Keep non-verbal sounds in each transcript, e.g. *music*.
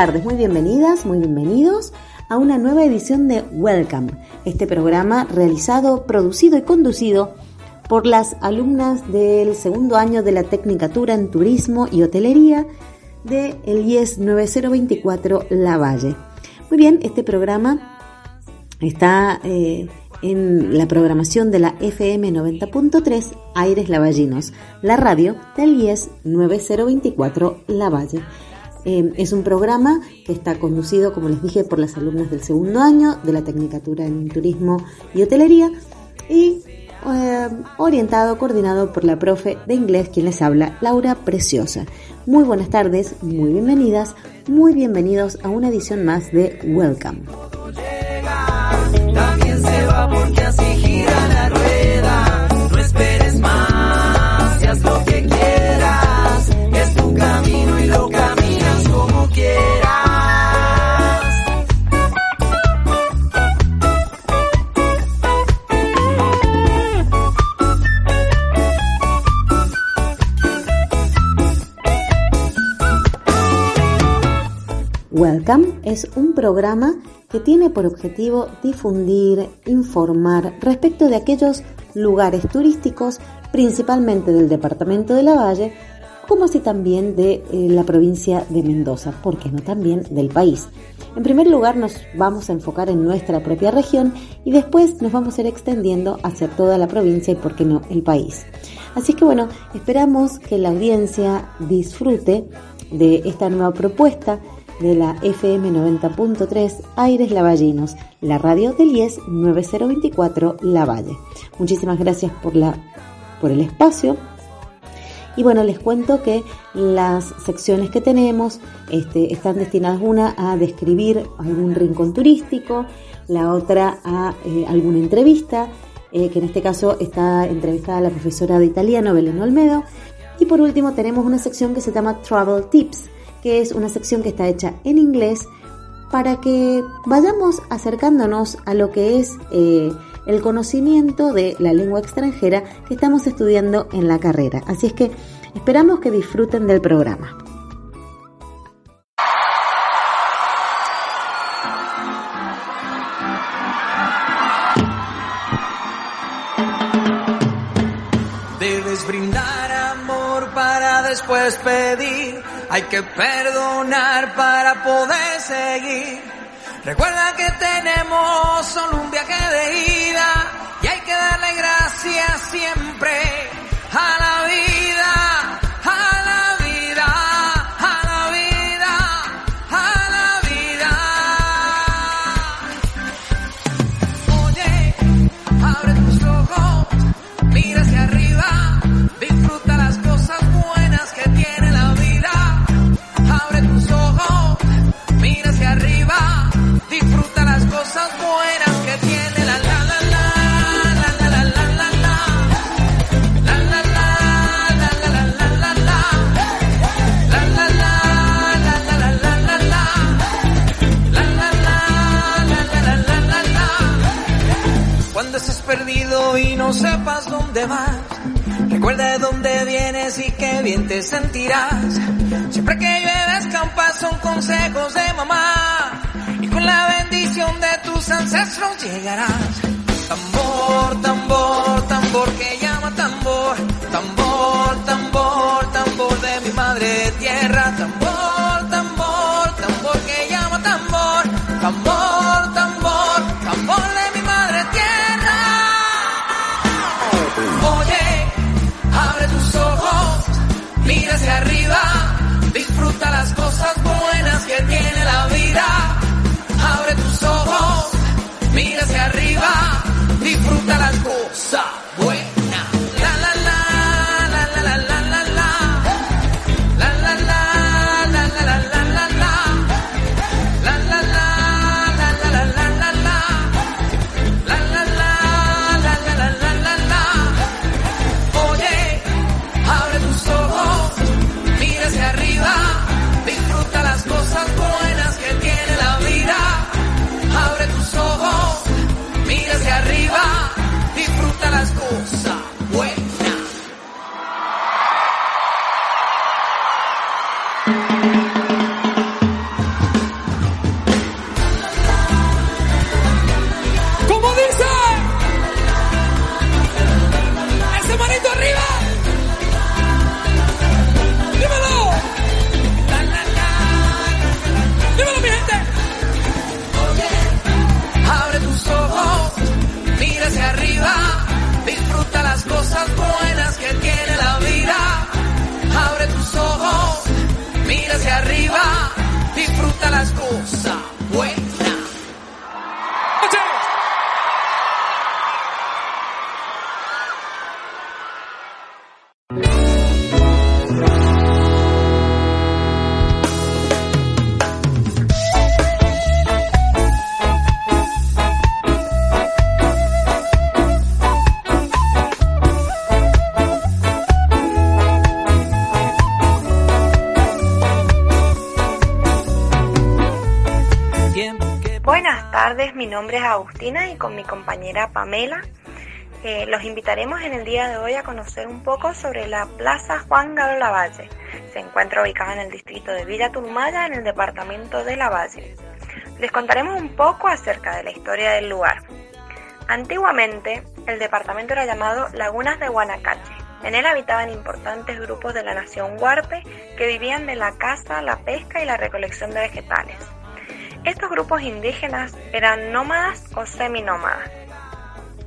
Muy bienvenidas, muy bienvenidos a una nueva edición de Welcome, este programa realizado, producido y conducido por las alumnas del segundo año de la Tecnicatura en Turismo y Hotelería de el IES 9024 La Valle. Muy bien, este programa está eh, en la programación de la FM 90.3 Aires Lavallinos, la radio del IES 9024 La Valle. Eh, es un programa que está conducido, como les dije, por las alumnas del segundo año de la Tecnicatura en Turismo y Hotelería y eh, orientado, coordinado por la profe de inglés, quien les habla, Laura Preciosa. Muy buenas tardes, muy bienvenidas, muy bienvenidos a una edición más de Welcome. Es un programa que tiene por objetivo difundir, informar respecto de aquellos lugares turísticos, principalmente del departamento de la Valle, como así también de eh, la provincia de Mendoza, porque no también del país. En primer lugar nos vamos a enfocar en nuestra propia región y después nos vamos a ir extendiendo hacia toda la provincia y por qué no el país. Así que bueno, esperamos que la audiencia disfrute de esta nueva propuesta de la FM 90.3 Aires Lavallinos, la radio del IES 9024 La Valle. Muchísimas gracias por, la, por el espacio. Y bueno, les cuento que las secciones que tenemos este, están destinadas una a describir algún rincón turístico, la otra a eh, alguna entrevista, eh, que en este caso está entrevistada la profesora de italiano Belén Olmedo. Y por último tenemos una sección que se llama Travel Tips, que es una sección que está hecha en inglés para que vayamos acercándonos a lo que es eh, el conocimiento de la lengua extranjera que estamos estudiando en la carrera. Así es que esperamos que disfruten del programa. Debes brindar amor para después pedir hay que perdonar para poder seguir. Recuerda que tenemos solo un viaje de ida y hay que darle gracias siempre y no sepas dónde vas. Recuerda de dónde vienes y qué bien te sentirás. Siempre que llueve escampas son consejos de mamá. Y con la bendición de tus ancestros llegarás. Tambor, tambor, tambor que llama tambor. Tambor, tambor, tambor de mi madre tierra. Tambor, mi nombre es Agustina y con mi compañera Pamela eh, los invitaremos en el día de hoy a conocer un poco sobre la Plaza Juan Galo Lavalle. Se encuentra ubicada en el distrito de Villa Turmaya, en el departamento de Lavalle. Les contaremos un poco acerca de la historia del lugar. Antiguamente, el departamento era llamado Lagunas de Guanacache. En él habitaban importantes grupos de la nación huarpe que vivían de la caza, la pesca y la recolección de vegetales. Estos grupos indígenas eran nómadas o seminómadas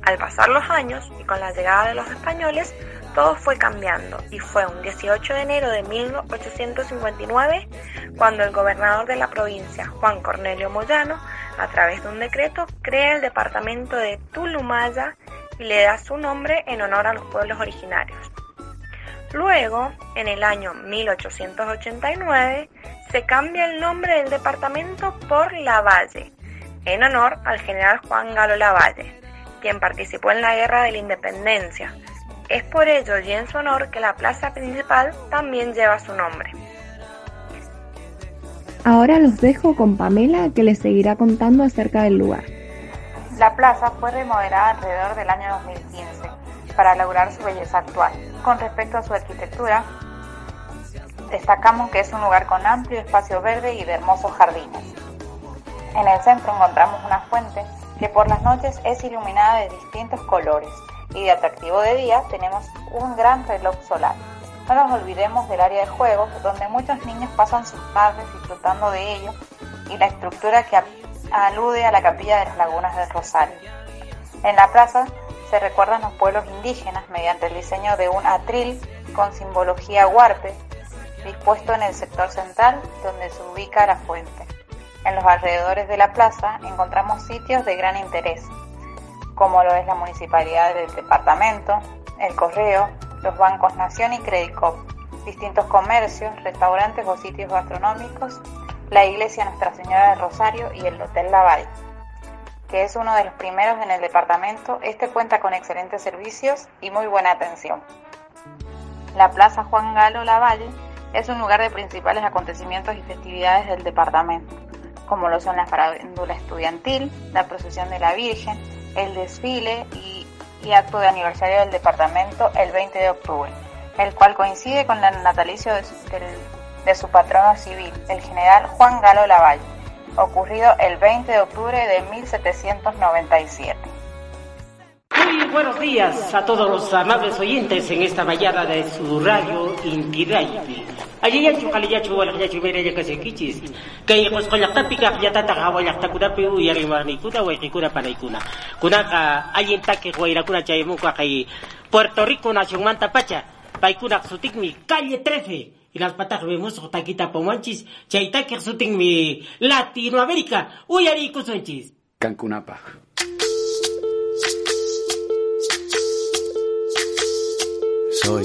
al pasar los años y con la llegada de los españoles, todo fue cambiando y fue un 18 de enero de 1859 cuando el gobernador de la provincia, Juan Cornelio Moyano, a través de un decreto, crea el departamento de Tulumaya y le da su nombre en honor a los pueblos originarios. Luego, en el año 1889, se cambia el nombre del departamento por Lavalle, en honor al general Juan Galo Lavalle, quien participó en la Guerra de la Independencia. Es por ello y en su honor que la plaza principal también lleva su nombre. Ahora los dejo con Pamela que les seguirá contando acerca del lugar. La plaza fue remodelada alrededor del año 2015 para lograr su belleza actual. Con respecto a su arquitectura, destacamos que es un lugar con amplio espacio verde y de hermosos jardines. En el centro encontramos una fuente que por las noches es iluminada de distintos colores y de atractivo de día tenemos un gran reloj solar. No nos olvidemos del área de juegos donde muchos niños pasan sus tardes disfrutando de ello y la estructura que alude a la capilla de las lagunas del Rosario. En la plaza se recuerdan los pueblos indígenas mediante el diseño de un atril con simbología huarpe dispuesto en el sector central donde se ubica la fuente. En los alrededores de la plaza encontramos sitios de gran interés, como lo es la municipalidad del departamento, el correo, los bancos Nación y Credicop, distintos comercios, restaurantes o sitios gastronómicos, la iglesia Nuestra Señora del Rosario y el Hotel Lavalle, que es uno de los primeros en el departamento. Este cuenta con excelentes servicios y muy buena atención. La Plaza Juan Galo Lavalle es un lugar de principales acontecimientos y festividades del departamento como lo son la farándula estudiantil, la procesión de la Virgen, el desfile y, acto de aniversario del departamento el 20 de octubre, el cual coincide con el natalicio de su, de su patrono civil, el general Juan Galo Lavalle, ocurrido el 20 de octubre de 1797. Muy buenos días a todos los amables oyentes en esta mañana de su radio Inti Ayayachu kaliyachu walakyachu mira ya kasi kichis. Kay kos kolaktapi ka yatata ka walaktakuda pe uyari marnikuna waikikuna panaikuna. Kuna ka ayinta ke huayrakuna chayamuka kay Puerto Rico nación manta pacha. Paikuna sutikmi calle 13. Y las patas vemos taquita pomanchis. Chaita que mi Latinoamérica. Uyari kusunchis. Cancunapa. Soy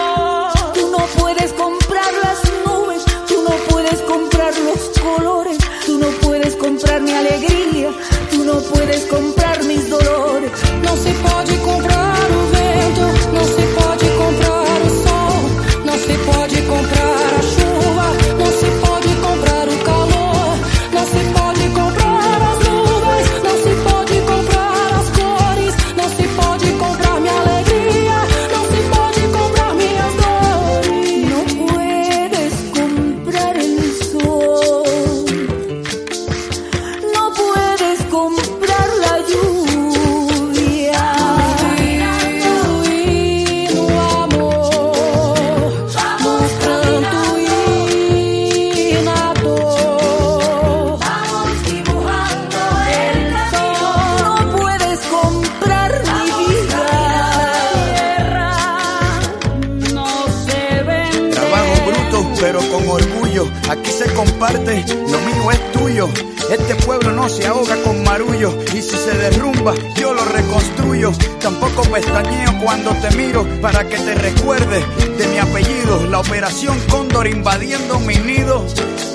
La operación Cóndor invadiendo mi nido.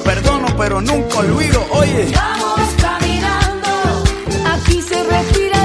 Perdono, pero nunca olvido. Oye. Vamos caminando, aquí se respira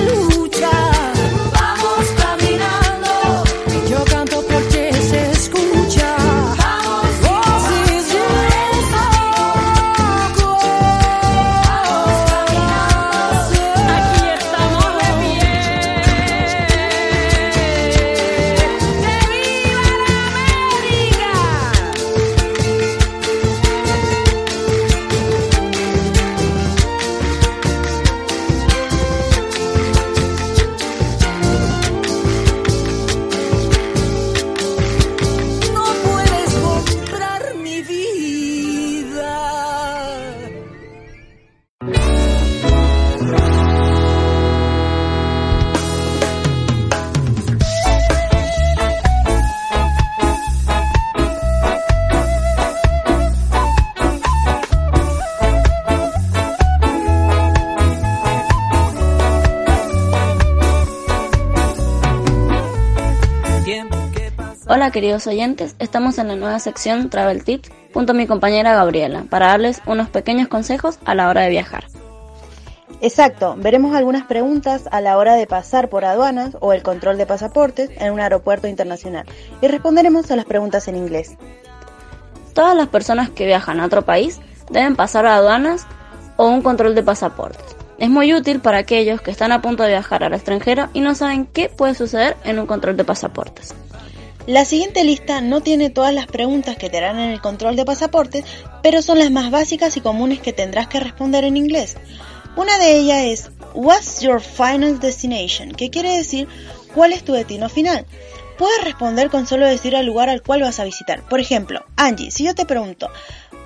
Hola queridos oyentes, estamos en la nueva sección Travel Tips junto a mi compañera Gabriela para darles unos pequeños consejos a la hora de viajar. Exacto, veremos algunas preguntas a la hora de pasar por aduanas o el control de pasaportes en un aeropuerto internacional y responderemos a las preguntas en inglés. Todas las personas que viajan a otro país deben pasar a aduanas o un control de pasaportes. Es muy útil para aquellos que están a punto de viajar al extranjero y no saben qué puede suceder en un control de pasaportes. La siguiente lista no tiene todas las preguntas que te harán en el control de pasaportes, pero son las más básicas y comunes que tendrás que responder en inglés. Una de ellas es What's your final destination? que quiere decir ¿cuál es tu destino final? Puedes responder con solo decir el lugar al cual vas a visitar. Por ejemplo, Angie, si yo te pregunto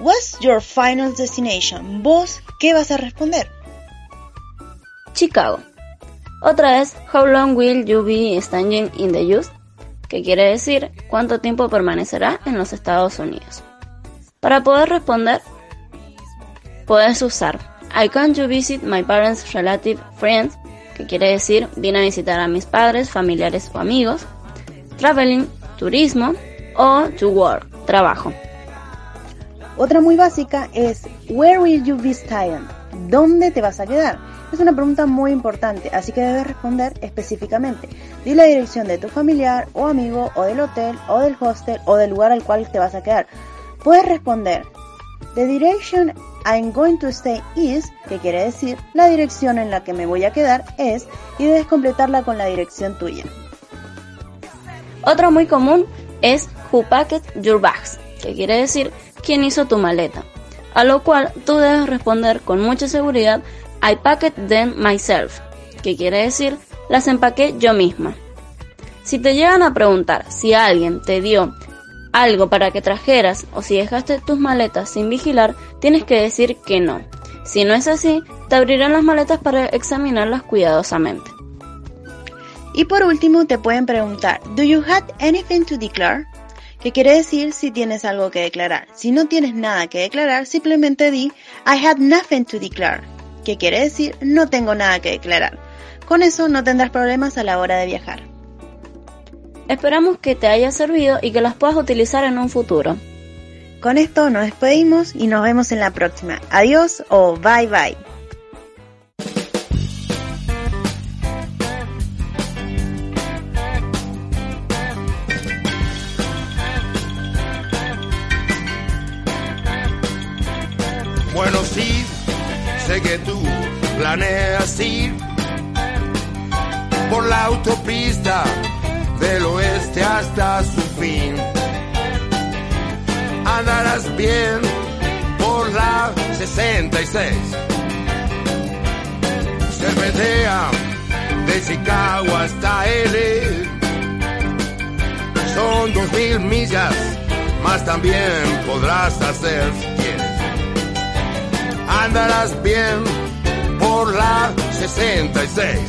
What's your final destination? ¿Vos qué vas a responder? Chicago. Otra es How long will you be staying in the US? Que quiere decir cuánto tiempo permanecerá en los Estados Unidos. Para poder responder, puedes usar I come to visit my parents, relative, friends, que quiere decir vine a visitar a mis padres, familiares o amigos, traveling, turismo, o to work, trabajo. Otra muy básica es Where will you be staying? ¿Dónde te vas a quedar? Es una pregunta muy importante, así que debes responder específicamente. Di la dirección de tu familiar o amigo o del hotel o del hostel o del lugar al cual te vas a quedar. puedes responder The direction I'm going to stay is, que quiere decir la dirección en la que me voy a quedar es, y debes completarla con la dirección tuya. Otro muy común es Who packed your bags, que quiere decir quién hizo tu maleta. A lo cual tú debes responder con mucha seguridad I packed them myself, que quiere decir las empaqué yo misma. Si te llegan a preguntar si alguien te dio algo para que trajeras o si dejaste tus maletas sin vigilar, tienes que decir que no. Si no es así, te abrirán las maletas para examinarlas cuidadosamente. Y por último te pueden preguntar, ¿Do you have anything to declare? Que quiere decir si tienes algo que declarar. Si no tienes nada que declarar, simplemente di I have nothing to declare, que quiere decir no tengo nada que declarar. Con eso no tendrás problemas a la hora de viajar. Esperamos que te haya servido y que las puedas utilizar en un futuro. Con esto nos despedimos y nos vemos en la próxima. Adiós o bye bye. 66. Cervetea de Chicago hasta L. Son dos mil millas, más también podrás hacer si. Andarás bien por la 66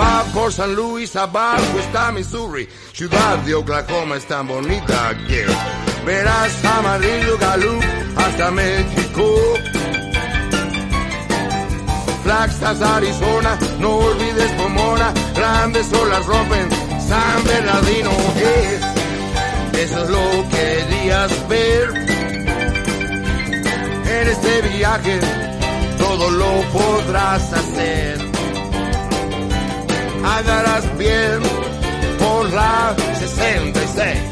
va por San Luis, abajo está Missouri, ciudad de Oklahoma es tan bonita que verás amarillo Gallup hasta México. Flagstaff, Arizona, no olvides Pomona, grandes olas rompen San Bernardino. eh, Eso es lo que querías ver en este viaje, todo lo podrás hacer andarás bien por la 66.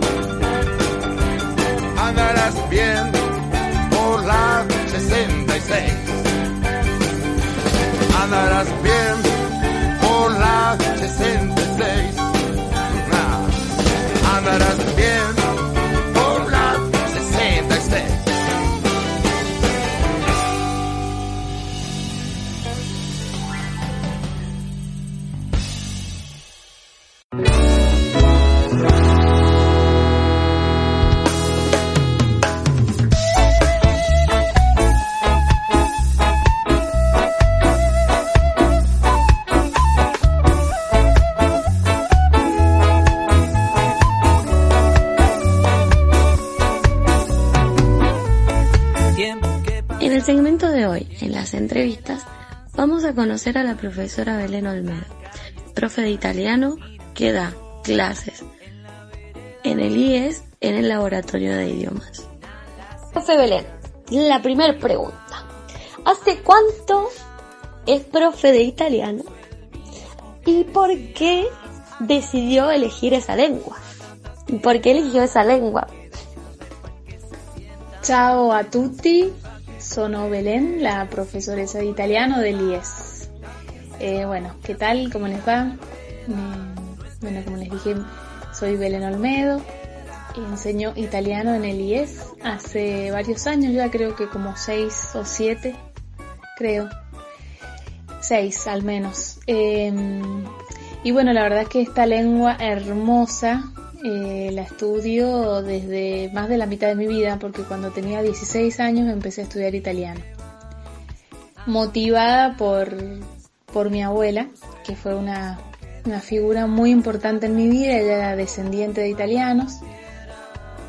andarás bien por la 66. Andarás bien por la 66. Ah, Andarás conocer a la profesora Belén Olmedo, profe de italiano que da clases en el IES en el laboratorio de idiomas. Profe Belén, la primera pregunta. ¿Hace cuánto es profe de italiano? ¿Y por qué decidió elegir esa lengua? ¿Y ¿Por qué eligió esa lengua? Ciao a tutti, sono Belén, la profesora de italiano del IES. Eh, bueno, ¿qué tal? ¿Cómo les va? bueno, como les dije, soy Belén Olmedo, enseño italiano en el IES hace varios años, ya creo que como seis o siete, creo. Seis al menos. Em, y bueno, la verdad es que esta lengua hermosa eh, la estudio desde más de la mitad de mi vida porque cuando tenía 16 años empecé a estudiar italiano. Motivada por, por mi abuela, que fue una, una figura muy importante en mi vida, ella era descendiente de italianos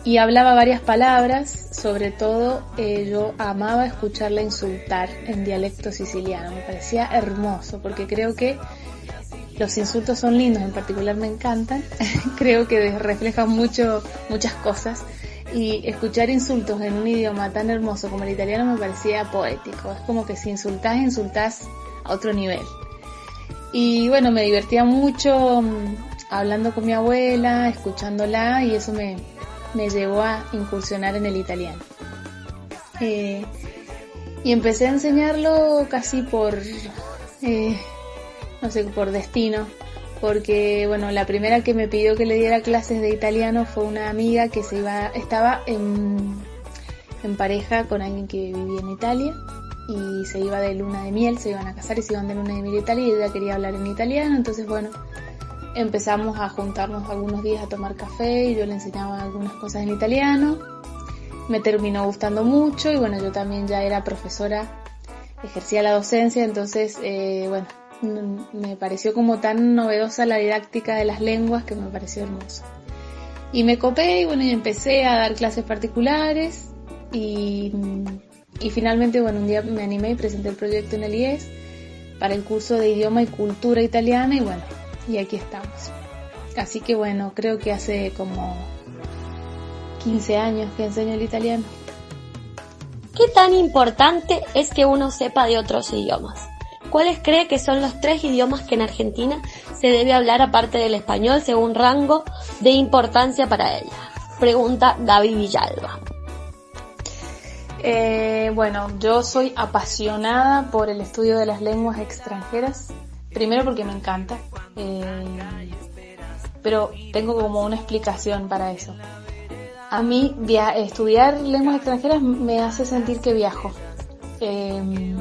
y hablaba varias palabras, sobre todo eh, yo amaba escucharla insultar en dialecto siciliano, me parecía hermoso porque creo que los insultos son lindos, en particular me encantan. *laughs* Creo que reflejan mucho, muchas cosas. Y escuchar insultos en un idioma tan hermoso como el italiano me parecía poético. Es como que si insultás, insultás a otro nivel. Y bueno, me divertía mucho mm, hablando con mi abuela, escuchándola y eso me, me llevó a incursionar en el italiano. Eh, y empecé a enseñarlo casi por eh, no sé, por destino, porque bueno, la primera que me pidió que le diera clases de italiano fue una amiga que se iba, estaba en, en pareja con alguien que vivía en Italia y se iba de luna de miel, se iban a casar y se iban de luna de miel a Italia y ella quería hablar en italiano, entonces bueno, empezamos a juntarnos algunos días a tomar café y yo le enseñaba algunas cosas en italiano, me terminó gustando mucho y bueno, yo también ya era profesora, ejercía la docencia, entonces eh, bueno, me pareció como tan novedosa la didáctica de las lenguas que me pareció hermoso. Y me copé y bueno, y empecé a dar clases particulares y, y finalmente, bueno, un día me animé y presenté el proyecto en el IES para el curso de idioma y cultura italiana y bueno, y aquí estamos. Así que bueno, creo que hace como 15 años que enseño el italiano. ¿Qué tan importante es que uno sepa de otros idiomas? ¿Cuáles cree que son los tres idiomas que en Argentina se debe hablar aparte del español según rango de importancia para ella? Pregunta Gaby Villalba. Eh, bueno, yo soy apasionada por el estudio de las lenguas extranjeras. Primero porque me encanta, eh, pero tengo como una explicación para eso. A mí estudiar lenguas extranjeras me hace sentir que viajo. Eh,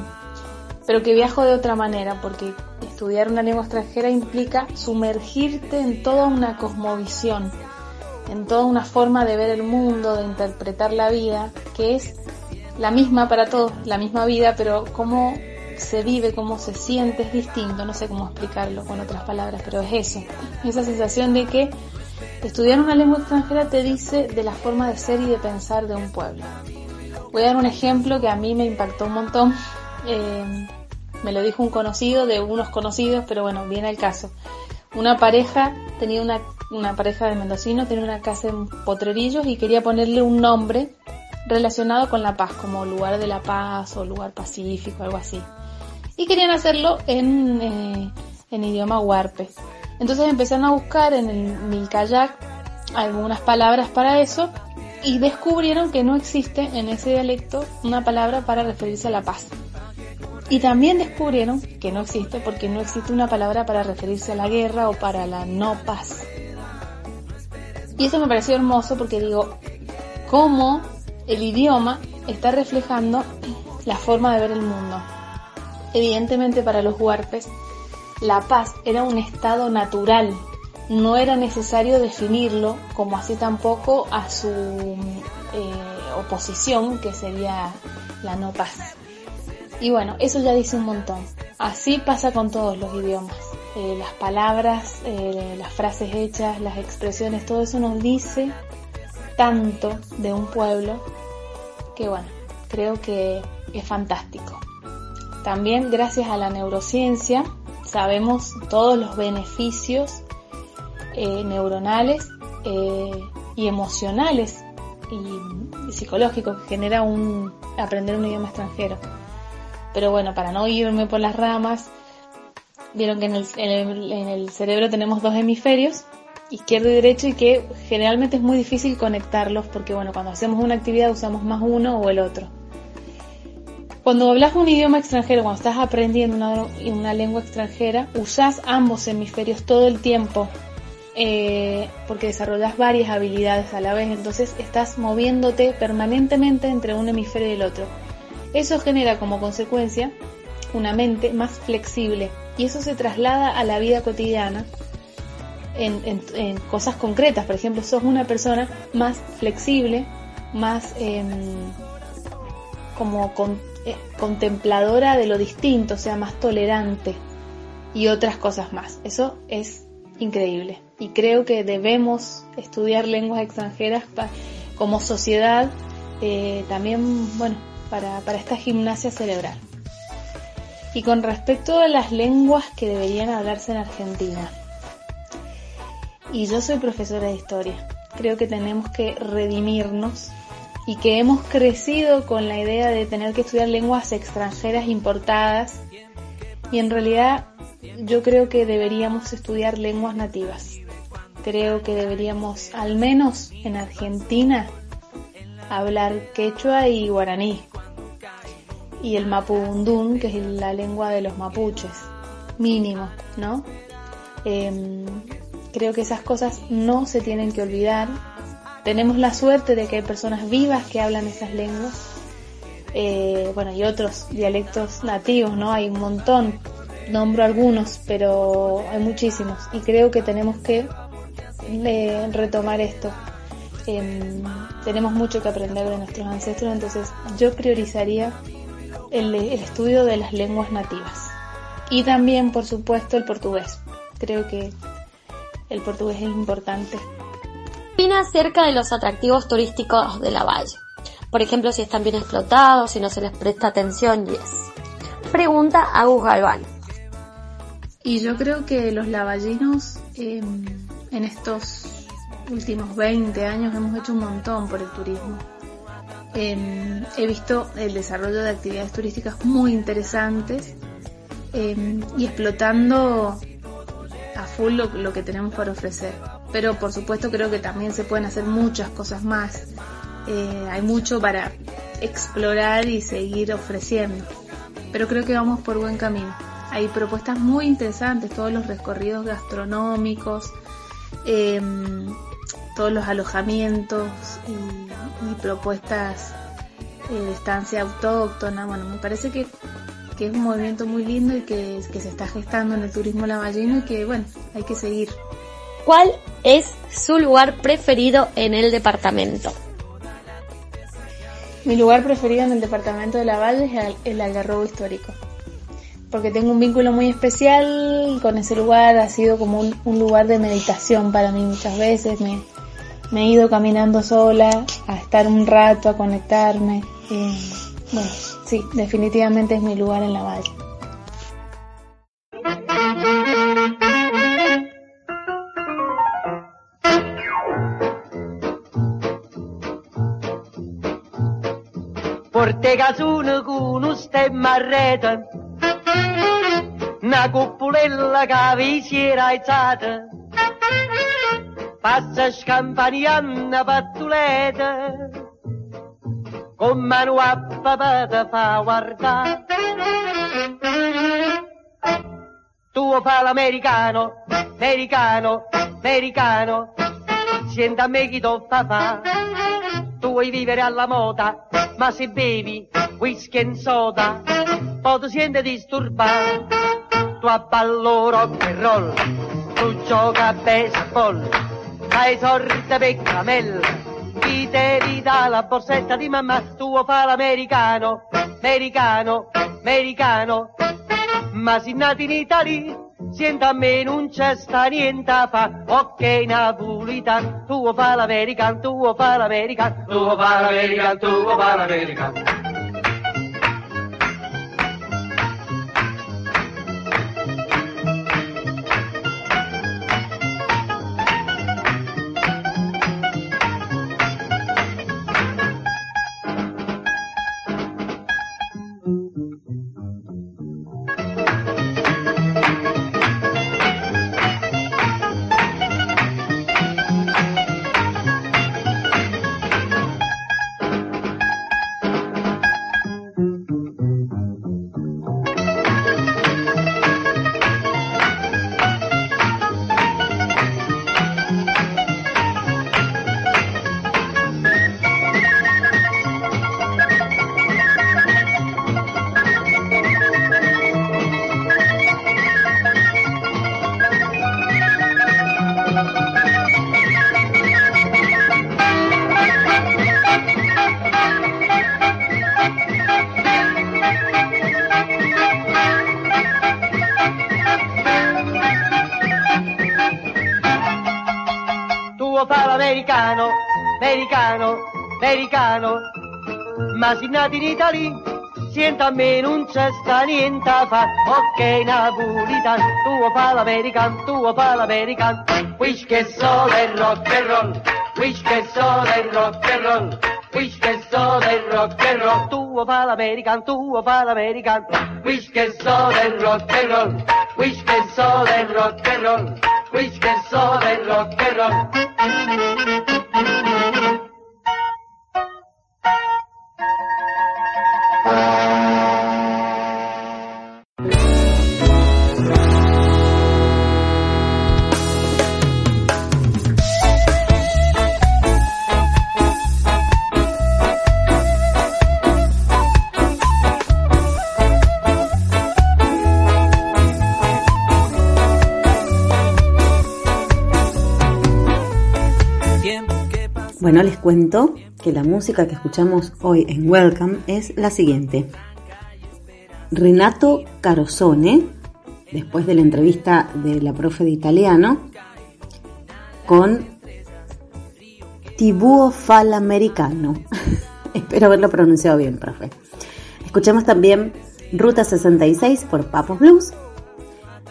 pero que viajo de otra manera, porque estudiar una lengua extranjera implica sumergirte en toda una cosmovisión, en toda una forma de ver el mundo, de interpretar la vida, que es la misma para todos, la misma vida, pero cómo se vive, cómo se siente es distinto, no sé cómo explicarlo con otras palabras, pero es eso, esa sensación de que estudiar una lengua extranjera te dice de la forma de ser y de pensar de un pueblo. Voy a dar un ejemplo que a mí me impactó un montón eh, me lo dijo un conocido de unos conocidos, pero bueno, viene el caso. Una pareja, tenía una, una pareja de mendocino, tenía una casa en Potrerillos y quería ponerle un nombre relacionado con la paz, como lugar de la paz o lugar pacífico, algo así. Y querían hacerlo en, eh, en idioma huarpe. Entonces empezaron a buscar en el Milkayak algunas palabras para eso y descubrieron que no existe en ese dialecto una palabra para referirse a la paz. Y también descubrieron que no existe porque no existe una palabra para referirse a la guerra o para la no paz. Y eso me pareció hermoso porque digo, cómo el idioma está reflejando la forma de ver el mundo. Evidentemente para los huarpes, la paz era un estado natural, no era necesario definirlo como así tampoco a su eh, oposición, que sería la no paz. Y bueno, eso ya dice un montón. Así pasa con todos los idiomas. Eh, las palabras, eh, las frases hechas, las expresiones, todo eso nos dice tanto de un pueblo que bueno, creo que es fantástico. También gracias a la neurociencia sabemos todos los beneficios eh, neuronales y emocionales y psicológicos que genera un aprender un idioma extranjero. Pero bueno, para no irme por las ramas, vieron que en el, cerebro tenemos dos hemisferios, izquierdo y derecho, y que generalmente es muy difícil conectarlos porque bueno, cuando hacemos una actividad usamos más uno o el otro. Cuando hablas un idioma extranjero, cuando estás aprendiendo una, una lengua extranjera, usas ambos hemisferios todo el tiempo eh, porque desarrollas varias habilidades a la vez, entonces estás moviéndote permanentemente entre un hemisferio y el otro. Eso genera como consecuencia una mente más flexible y eso se traslada a la vida cotidiana en, cosas concretas. Por ejemplo, sos una persona más flexible, más em, como eh, contempladora de lo distinto, o sea, más tolerante y otras cosas más. Eso es increíble y creo que debemos estudiar lenguas extranjeras como sociedad, eh, también, bueno, para, para esta gimnasia cerebral. Y con respecto a las lenguas que deberían hablarse en Argentina, y yo soy profesora de historia, creo que tenemos que redimirnos y que hemos crecido con la idea de tener que estudiar lenguas extranjeras importadas y en realidad yo creo que deberíamos estudiar lenguas nativas creo que deberíamos, al menos en Argentina, hablar quechua y guaraní. Y el mapudungún, que es la lengua de los mapuches. Mínimo, ¿no? Em, creo que esas cosas no se tienen que olvidar. Tenemos la suerte de que hay personas vivas que hablan esas lenguas. Eh, bueno, y otros dialectos nativos, ¿no? Hay un montón. Nombro algunos, pero hay muchísimos. Y creo que tenemos que de retomar esto. Em, tenemos mucho que aprender de nuestros ancestros, entonces yo priorizaría el, el, estudio de las lenguas nativas. Y también, por supuesto, el portugués. Creo que el portugués es importante. Opina acerca de los atractivos turísticos de la valle. Por ejemplo, si están bien explotados, si no se les presta atención y es. Pregunta a Gus Galván. Y yo creo que los lavallinos eh, en estos últimos 20 años hemos hecho un montón por el turismo. Em, he visto el desarrollo de actividades turísticas muy interesantes em, y explotando a full lo, que tenemos para ofrecer. Pero por supuesto creo que también se pueden hacer muchas cosas más. Eh, hay mucho para explorar y seguir ofreciendo. Pero creo que vamos por buen camino. Hay propuestas muy interesantes, todos los recorridos gastronómicos, Em, todos los alojamientos y, propuestas eh, de estancia autóctona. Bueno, me parece que, es un movimiento muy lindo y que, se está gestando en el turismo lavallino y que, bueno, hay que seguir. ¿Cuál es su lugar preferido en el departamento? Mi lugar preferido en el departamento de Lavalle es el, Algarrobo histórico porque tengo un vínculo muy especial con ese lugar, ha sido como un, lugar de meditación para mí muchas veces, me, he ido caminando sola a estar un rato, a conectarme. Eh, bueno, sí, definitivamente es mi lugar en la valle. una cuppulella che vi si era alzata, passa scampaniando pattuleta, papà te fa guardare. Tu fa l'americano, americano, americano, senti a me chi t'ho fa fa. Tu vuoi vivere alla moda, ma se bevi whisky e soda, poi ti senti disturbato tu ballo rock and roll, tu gioca a baseball, hai sorte per camella, chi te dà la borsetta di mamma, tu fa l'americano, americano, americano, ma si nati in Italia, sienta a me non c'è sta niente fa, ok napolitan, tu fa l'american, tu fa l'american, tu fa l'american, tu fa l'american. Ma si nati in Italia, sienta a me non c'è sta niente a fa. Ok, napolitan, tuo fa l'american, tuo fa l'american. Wish che solo è rock and roll, wish che solo è rock and roll. Wish che solo è rock and roll, tuo fa l'american, tuo fa l'american. Wish che solo è rock and roll, wish che solo è rock and roll. Wish che solo è rock and roll. Cuento que la música que escuchamos hoy en Welcome es la siguiente. Renato Carosone, después de la entrevista de la profe de italiano, con Tibuo Fal Americano. *laughs* Espero haberlo pronunciado bien, profe. Escuchamos también Ruta 66 por Papos Blues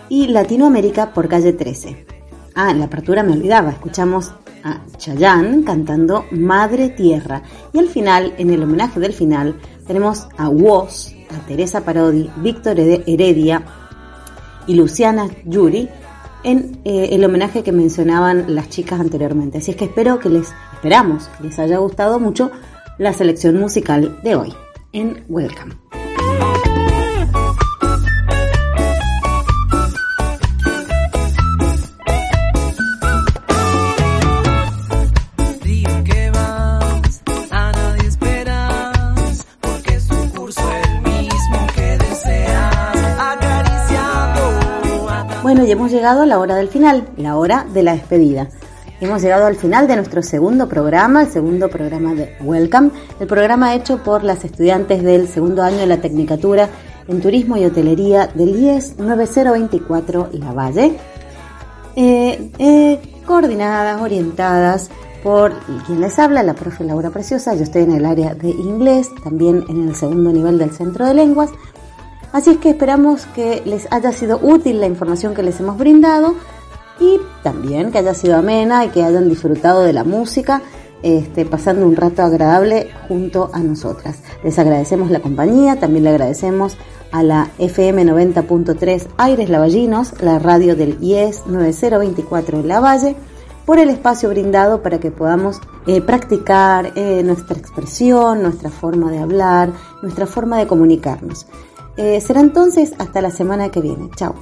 y Latinoamérica por Calle 13. Ah, en la apertura me olvidaba, escuchamos a Chayanne cantando Madre Tierra. Y al final, en el homenaje del final, tenemos a Woz, a Teresa Parodi, Víctor Heredia y Luciana Yuri en eh, el homenaje que mencionaban las chicas anteriormente. Así es que espero que les, esperamos, que les haya gustado mucho la selección musical de hoy en Welcome. Bueno, y hemos llegado a la hora del final, la hora de la despedida. Hemos llegado al final de nuestro segundo programa, el segundo programa de Welcome, el programa hecho por las estudiantes del segundo año de la Tecnicatura en Turismo y Hotelería del IES 9024 La Valle, eh, eh, coordinadas, orientadas por quien les habla, la profe Laura Preciosa. Yo estoy en el área de inglés, también en el segundo nivel del Centro de Lenguas. Así es que esperamos que les haya sido útil la información que les hemos brindado y también que haya sido amena y que hayan disfrutado de la música, este, pasando un rato agradable junto a nosotras. Les agradecemos la compañía, también le agradecemos a la FM 90.3 Aires Lavallinos, la radio del IES 9024 La Valle, por el espacio brindado para que podamos eh, practicar eh, nuestra expresión, nuestra forma de hablar, nuestra forma de comunicarnos. Eh, será entonces hasta la semana que viene. Chao.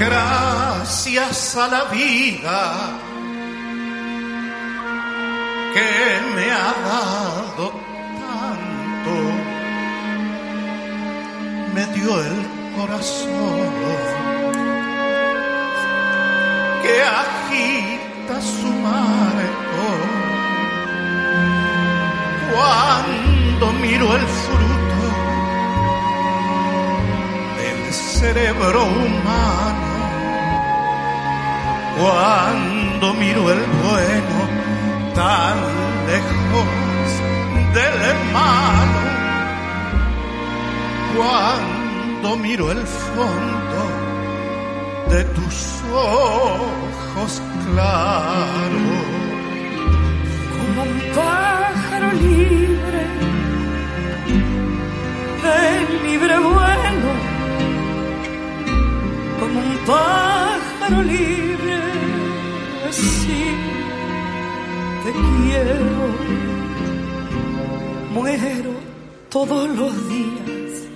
Gracias a la vida que me ha dado me dio el corazón que agita su marco. Cuando miro el fruto del cerebro humano cuando miro el bueno tan lejos del malo, cuando miro el fondo de tus ojos claros, como un pájaro libre, de libre vuelo, como un pájaro libre, sí, te quiero, muero todos los días,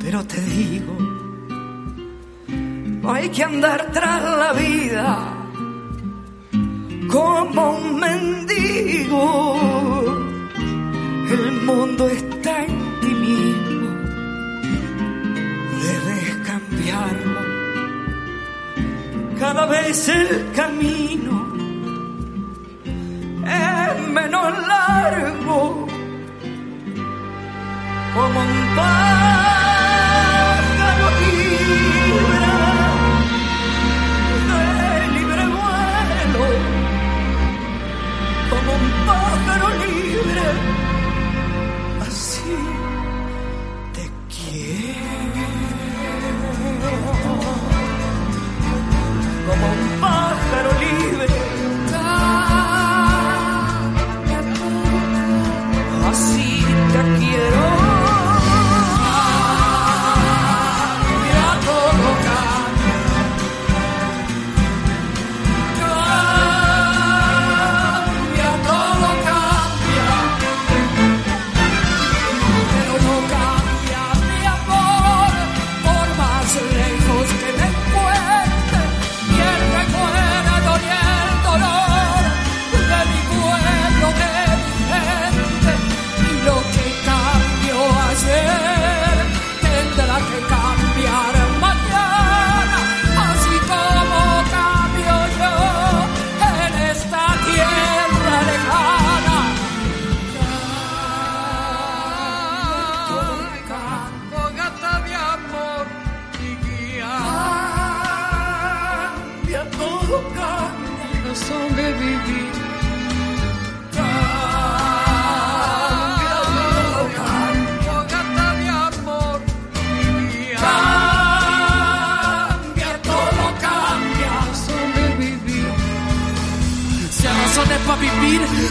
pero te digo, no hay que andar tras la vida como un mendigo. El mundo está en ti mismo, debes cambiarlo. cada vez el camino menos largo como un pájaro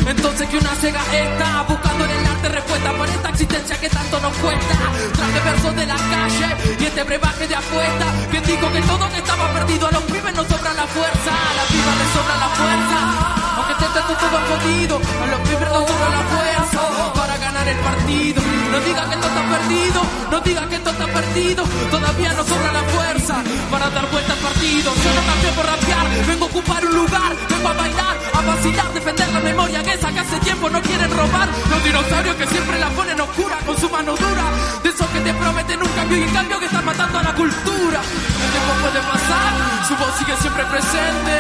entonces que una cega está buscando en el arte respuesta por esta existencia que tanto nos cuesta. Traje versos de la calle y este brebaje de apuesta. Quien dijo que todo que estaba perdido a los pibes nos sobra la fuerza, a las pibas les sobra la fuerza. Aunque esté todo, jodido, a los pibes nos sobra la fuerza el partido. No diga que esto está perdido, no diga que esto está perdido. Todavía nos sobra la fuerza para dar vuelta al partido. Yo no cambié por rapear, vengo a ocupar un lugar, vengo a bailar, a vacilar, defender la memoria que esa que hace tiempo no quieren robar. Los dinosaurios que siempre la ponen oscura con su mano dura. De esos que te prometen un cambio y en cambio que están matando a la cultura. El tiempo puede pasar, su voz sigue siempre presente.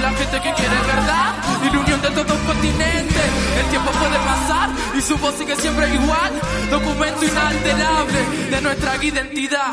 La gente que quiere verdad y la unión de todo un continente. El tiempo puede pasar y su voz sigue siempre igual. Documento inalterable de nuestra identidad.